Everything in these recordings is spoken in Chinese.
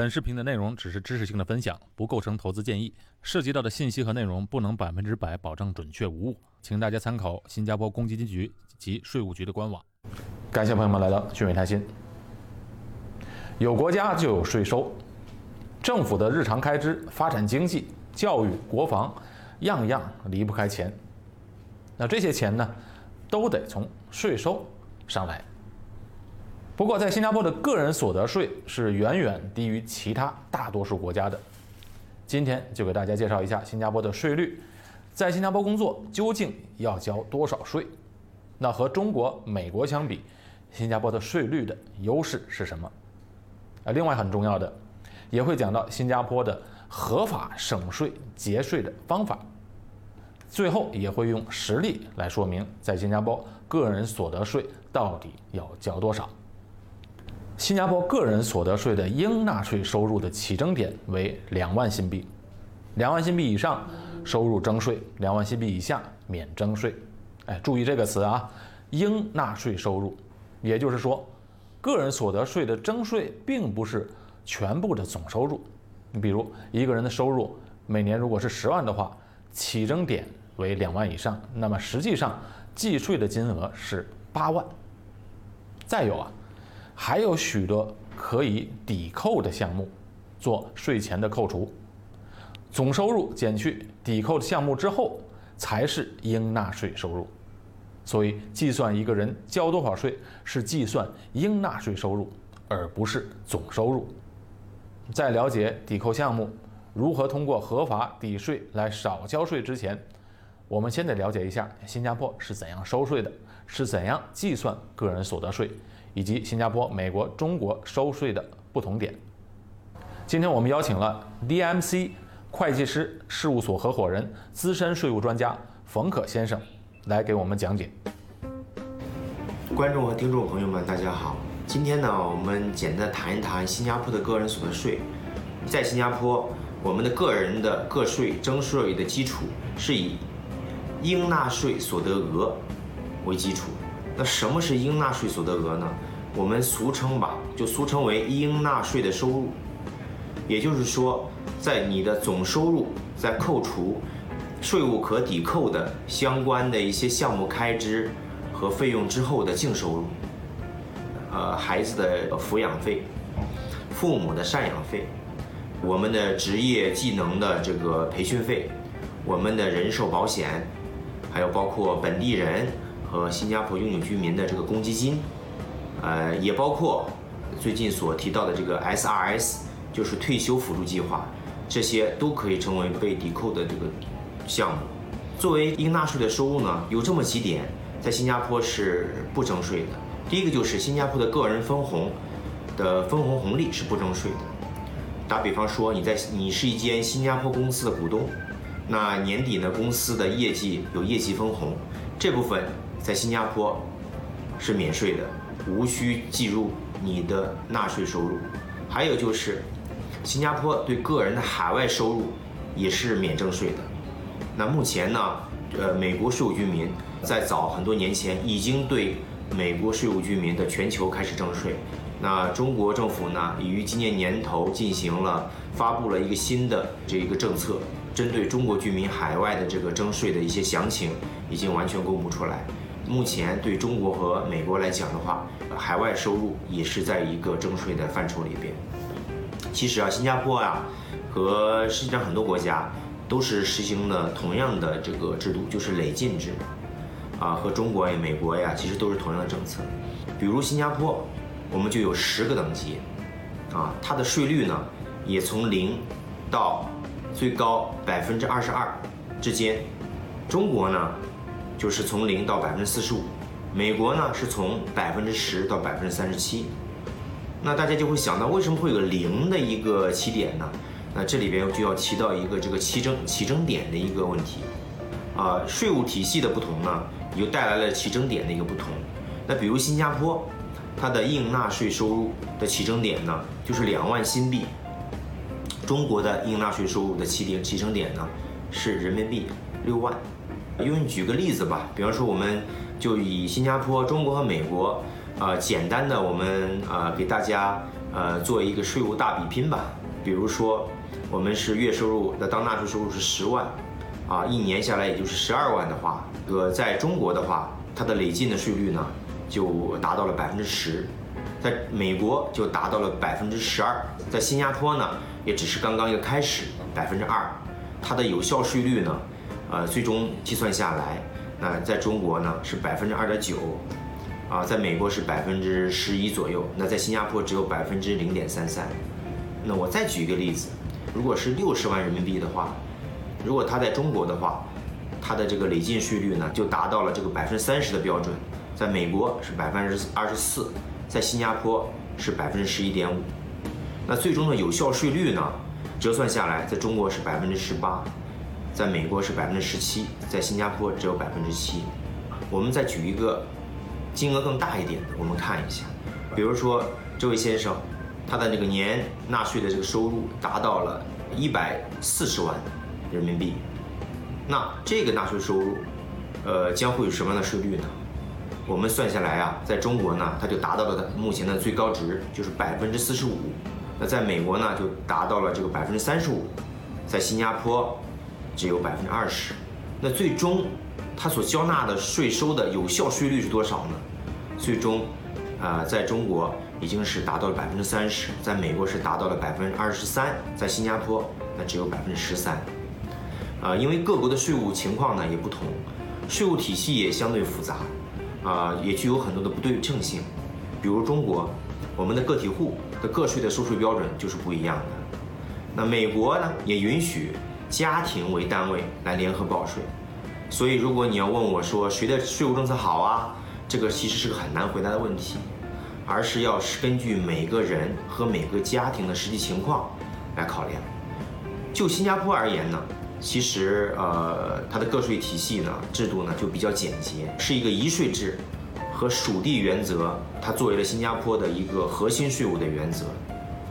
本视频的内容只是知识性的分享，不构成投资建议。涉及到的信息和内容不能百分之百保证准确无误，请大家参考新加坡公积金局及税务局的官网。感谢朋友们来到聚美谈心。有国家就有税收，政府的日常开支、发展经济、教育、国防，样样离不开钱。那这些钱呢，都得从税收上来。不过，在新加坡的个人所得税是远远低于其他大多数国家的。今天就给大家介绍一下新加坡的税率，在新加坡工作究竟要交多少税？那和中国、美国相比，新加坡的税率的优势是什么？啊，另外很重要的，也会讲到新加坡的合法省税节税的方法。最后也会用实例来说明，在新加坡个人所得税到底要交多少。新加坡个人所得税的应纳税收入的起征点为两万新币，两万新币以上收入征税，两万新币以下免征税。哎，注意这个词啊，应纳税收入，也就是说，个人所得税的征税并不是全部的总收入。你比如一个人的收入每年如果是十万的话，起征点为两万以上，那么实际上计税的金额是八万。再有啊。还有许多可以抵扣的项目，做税前的扣除，总收入减去抵扣项目之后，才是应纳税收入。所以，计算一个人交多少税，是计算应纳税收入，而不是总收入。在了解抵扣项目如何通过合法抵税来少交税之前，我们先得了解一下新加坡是怎样收税的，是怎样计算个人所得税。以及新加坡、美国、中国收税的不同点。今天我们邀请了 DMC 会计师事务所合伙人、资深税务专家冯可先生来给我们讲解。观众和听众朋友们，大家好。今天呢，我们简单谈一谈新加坡的个人所得税。在新加坡，我们的个人的个税征税的基础是以应纳税所得额为基础。那什么是应纳税所得额呢？我们俗称吧，就俗称为应纳税的收入。也就是说，在你的总收入在扣除税务可抵扣的相关的一些项目开支和费用之后的净收入。呃，孩子的抚养费、父母的赡养费、我们的职业技能的这个培训费、我们的人寿保险，还有包括本地人。和新加坡拥有居民的这个公积金，呃，也包括最近所提到的这个 SRS，就是退休辅助计划，这些都可以成为被抵扣的这个项目。作为应纳税的收入呢，有这么几点，在新加坡是不征税的。第一个就是新加坡的个人分红的分红红利是不征税的。打比方说，你在你是一间新加坡公司的股东，那年底呢，公司的业绩有业绩分红，这部分。在新加坡是免税的，无需计入你的纳税收入。还有就是，新加坡对个人的海外收入也是免征税的。那目前呢，呃，美国税务居民在早很多年前已经对美国税务居民的全球开始征税。那中国政府呢，已于今年年头进行了发布了一个新的这一个政策，针对中国居民海外的这个征税的一些详情已经完全公布出来。目前对中国和美国来讲的话，海外收入也是在一个征税的范畴里边。其实啊，新加坡啊和世界上很多国家都是实行了同样的这个制度，就是累进制。啊，和中国呀、美国呀，其实都是同样的政策。比如新加坡，我们就有十个等级，啊，它的税率呢也从零到最高百分之二十二之间。中国呢？就是从零到百分之四十五，美国呢是从百分之十到百分之三十七，那大家就会想到为什么会有个零的一个起点呢？那这里边就要提到一个这个起征起征点的一个问题，啊，税务体系的不同呢，又带来了起征点的一个不同。那比如新加坡，它的应纳税收入的起征点呢就是两万新币，中国的应纳税收入的起点起征点呢是人民币六万。因为举个例子吧，比方说，我们就以新加坡、中国和美国，呃，简单的我们呃给大家呃，做一个税务大比拼吧。比如说，我们是月收入的当纳税收入是十万，啊，一年下来也就是十二万的话，呃，在中国的话，它的累进的税率呢就达到了百分之十，在美国就达到了百分之十二，在新加坡呢也只是刚刚一个开始，百分之二，它的有效税率呢，呃，最终计算下来，那在中国呢是百分之二点九。啊，在美国是百分之十一左右，那在新加坡只有百分之零点三三。那我再举一个例子，如果是六十万人民币的话，如果他在中国的话，他的这个累进税率呢就达到了这个百分之三十的标准，在美国是百分之二十四，在新加坡是百分之十一点五。那最终的有效税率呢，折算下来，在中国是百分之十八，在美国是百分之十七，在新加坡只有百分之七。我们再举一个。金额更大一点的，我们看一下，比如说这位先生，他的那个年纳税的这个收入达到了一百四十万人民币，那这个纳税收入，呃，将会有什么样的税率呢？我们算下来啊，在中国呢，它就达到了它目前的最高值，就是百分之四十五；那在美国呢，就达到了这个百分之三十五；在新加坡只有百分之二十。那最终。他所交纳的税收的有效税率是多少呢？最终，啊，在中国已经是达到了百分之三十，在美国是达到了百分之二十三，在新加坡那只有百分之十三。啊，因为各国的税务情况呢也不同，税务体系也相对复杂，啊，也具有很多的不对称性。比如中国，我们的个体户的个税的收税标准就是不一样的。那美国呢也允许家庭为单位来联合报税。所以，如果你要问我说谁的税务政策好啊，这个其实是个很难回答的问题，而是要是根据每个人和每个家庭的实际情况来考量。就新加坡而言呢，其实呃，它的个税体系呢制度呢就比较简洁，是一个一税制和属地原则，它作为了新加坡的一个核心税务的原则，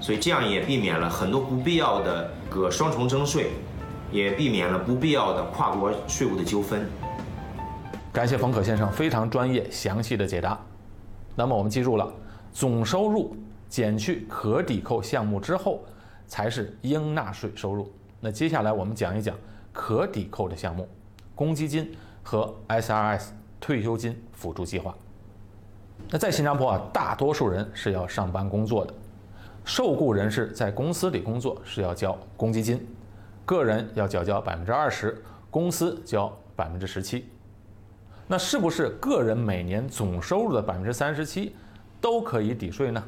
所以这样也避免了很多不必要的个双重征税。也避免了不必要的跨国税务的纠纷。感谢冯可先生非常专业详细的解答。那么我们记住了，总收入减去可抵扣项目之后，才是应纳税收入。那接下来我们讲一讲可抵扣的项目：公积金和 SRS 退休金辅助计划。那在新加坡啊，大多数人是要上班工作的，受雇人士在公司里工作是要交公积金。个人要缴交百分之二十，公司交百分之十七。那是不是个人每年总收入的百分之三十七都可以抵税呢？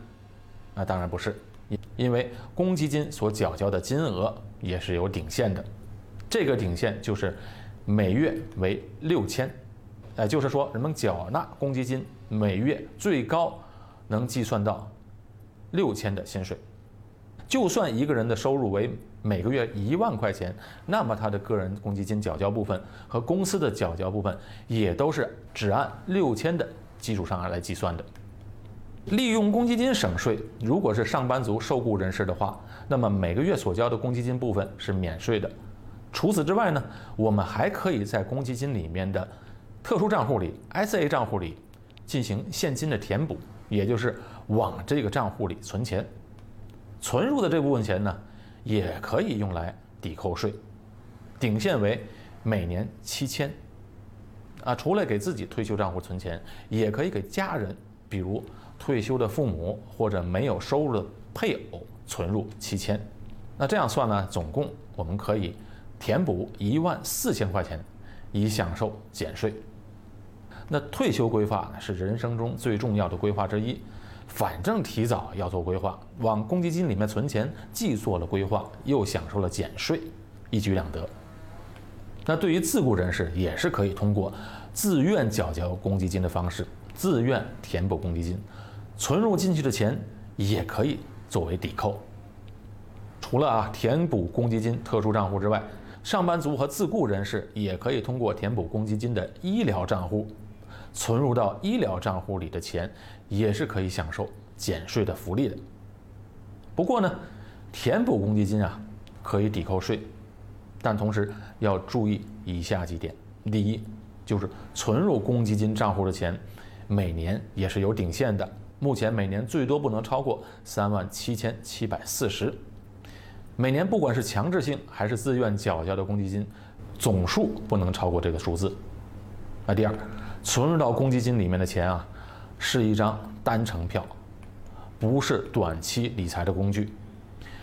那当然不是，因因为公积金所缴交的金额也是有顶限的，这个顶限就是每月为六千，哎，就是说人们缴纳公积金每月最高能计算到六千的薪水。就算一个人的收入为每个月一万块钱，那么他的个人公积金缴交部分和公司的缴交部分也都是只按六千的基础上来计算的。利用公积金省税，如果是上班族受雇人士的话，那么每个月所交的公积金部分是免税的。除此之外呢，我们还可以在公积金里面的特殊账户里 （SA 账户里）进行现金的填补，也就是往这个账户里存钱。存入的这部分钱呢，也可以用来抵扣税，顶限为每年七千。啊，除了给自己退休账户存钱，也可以给家人，比如退休的父母或者没有收入的配偶存入七千。那这样算呢，总共我们可以填补一万四千块钱，以享受减税。那退休规划呢，是人生中最重要的规划之一。反正提早要做规划，往公积金里面存钱，既做了规划，又享受了减税，一举两得。那对于自雇人士，也是可以通过自愿缴交公积金的方式，自愿填补公积金，存入进去的钱也可以作为抵扣。除了啊填补公积金特殊账户之外，上班族和自雇人士也可以通过填补公积金的医疗账户。存入到医疗账户里的钱，也是可以享受减税的福利的。不过呢，填补公积金啊，可以抵扣税，但同时要注意以下几点：第一，就是存入公积金账户的钱，每年也是有顶限的，目前每年最多不能超过三万七千七百四十。每年不管是强制性还是自愿缴交的公积金，总数不能超过这个数字。那第二，存入到公积金里面的钱啊，是一张单程票，不是短期理财的工具，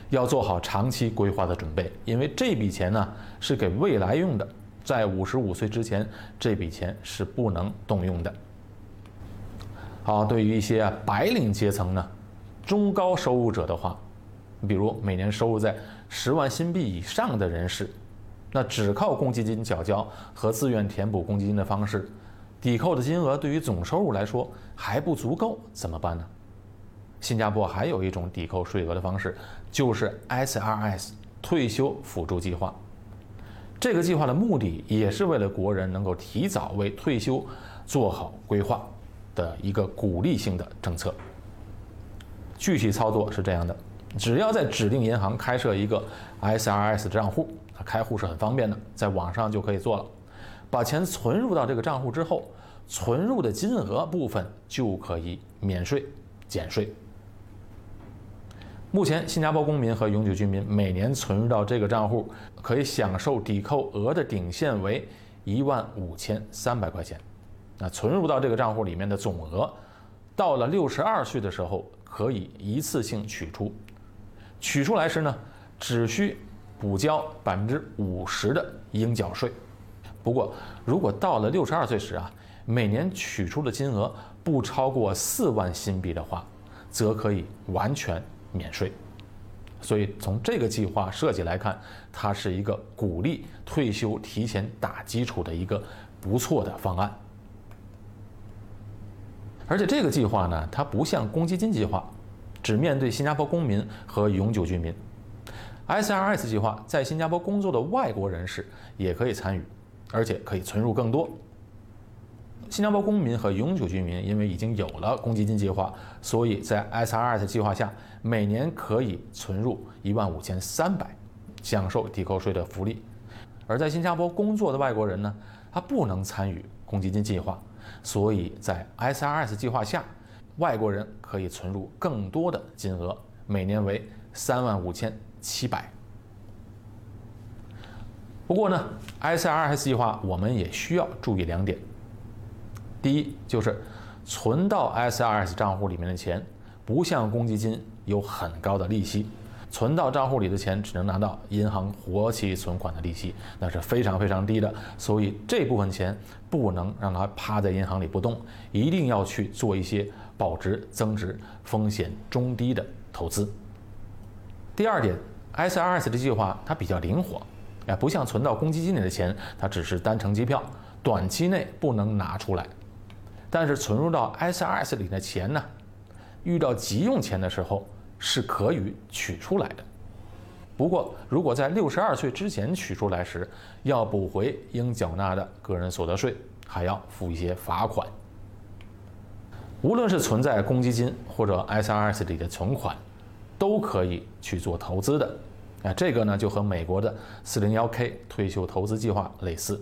要做好长期规划的准备，因为这笔钱呢是给未来用的，在五十五岁之前，这笔钱是不能动用的。好，对于一些白领阶层呢，中高收入者的话。比如每年收入在十万新币以上的人士，那只靠公积金缴交和自愿填补公积金的方式，抵扣的金额对于总收入来说还不足够，怎么办呢？新加坡还有一种抵扣税额的方式，就是 SRS 退休辅助计划。这个计划的目的也是为了国人能够提早为退休做好规划的一个鼓励性的政策。具体操作是这样的。只要在指定银行开设一个 SRS 账户，开户是很方便的，在网上就可以做了。把钱存入到这个账户之后，存入的金额部分就可以免税减税。目前，新加坡公民和永久居民每年存入到这个账户，可以享受抵扣额的顶线为一万五千三百块钱。那存入到这个账户里面的总额，到了六十二岁的时候，可以一次性取出。取出来时呢，只需补交百分之五十的应缴税。不过，如果到了六十二岁时啊，每年取出的金额不超过四万新币的话，则可以完全免税。所以，从这个计划设计来看，它是一个鼓励退休提前打基础的一个不错的方案。而且，这个计划呢，它不像公积金计划。只面对新加坡公民和永久居民，SRS 计划在新加坡工作的外国人士也可以参与，而且可以存入更多。新加坡公民和永久居民因为已经有了公积金计划，所以在 SRS 计划下每年可以存入一万五千三百，享受抵扣税的福利。而在新加坡工作的外国人呢，他不能参与公积金计划，所以在 SRS 计划下。外国人可以存入更多的金额，每年为三万五千七百。不过呢，SRS 计划我们也需要注意两点。第一，就是存到 SRS 账户里面的钱，不像公积金有很高的利息，存到账户里的钱只能拿到银行活期存款的利息，那是非常非常低的。所以这部分钱不能让它趴在银行里不动，一定要去做一些。保值增值、风险中低的投资。第二点，SRS 的计划它比较灵活，哎，不像存到公积金里的钱，它只是单程机票，短期内不能拿出来。但是存入到 SRS 里的钱呢，遇到急用钱的时候是可以取出来的。不过，如果在六十二岁之前取出来时，要补回应缴纳的个人所得税，还要付一些罚款。无论是存在公积金或者 SRS 里的存款，都可以去做投资的。啊，这个呢就和美国的 401k 退休投资计划类似，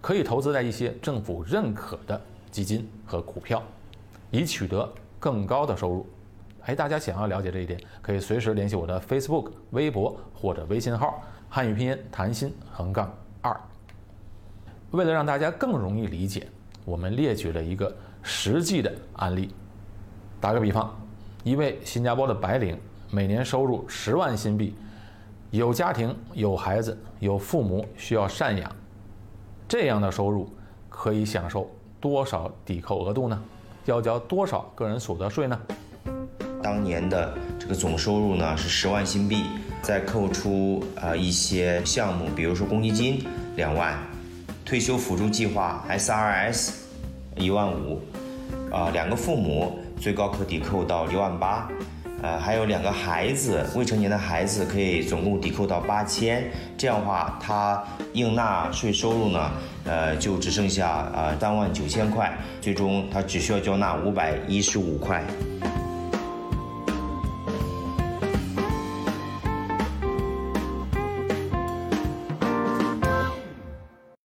可以投资在一些政府认可的基金和股票，以取得更高的收入。哎，大家想要了解这一点，可以随时联系我的 Facebook、微博或者微信号，汉语拼音谭鑫横杠二。为了让大家更容易理解，我们列举了一个。实际的案例，打个比方，一位新加坡的白领每年收入十万新币，有家庭、有孩子、有父母需要赡养，这样的收入可以享受多少抵扣额度呢？要交多少个人所得税呢？当年的这个总收入呢是十万新币，再扣除呃一些项目，比如说公积金两万，退休辅助计划 SRS。一万五，啊，两个父母最高可抵扣到一万八，呃，还有两个孩子，未成年的孩子可以总共抵扣到八千。这样的话，他应纳税收入呢，呃，就只剩下呃三万九千块，最终他只需要交纳五百一十五块。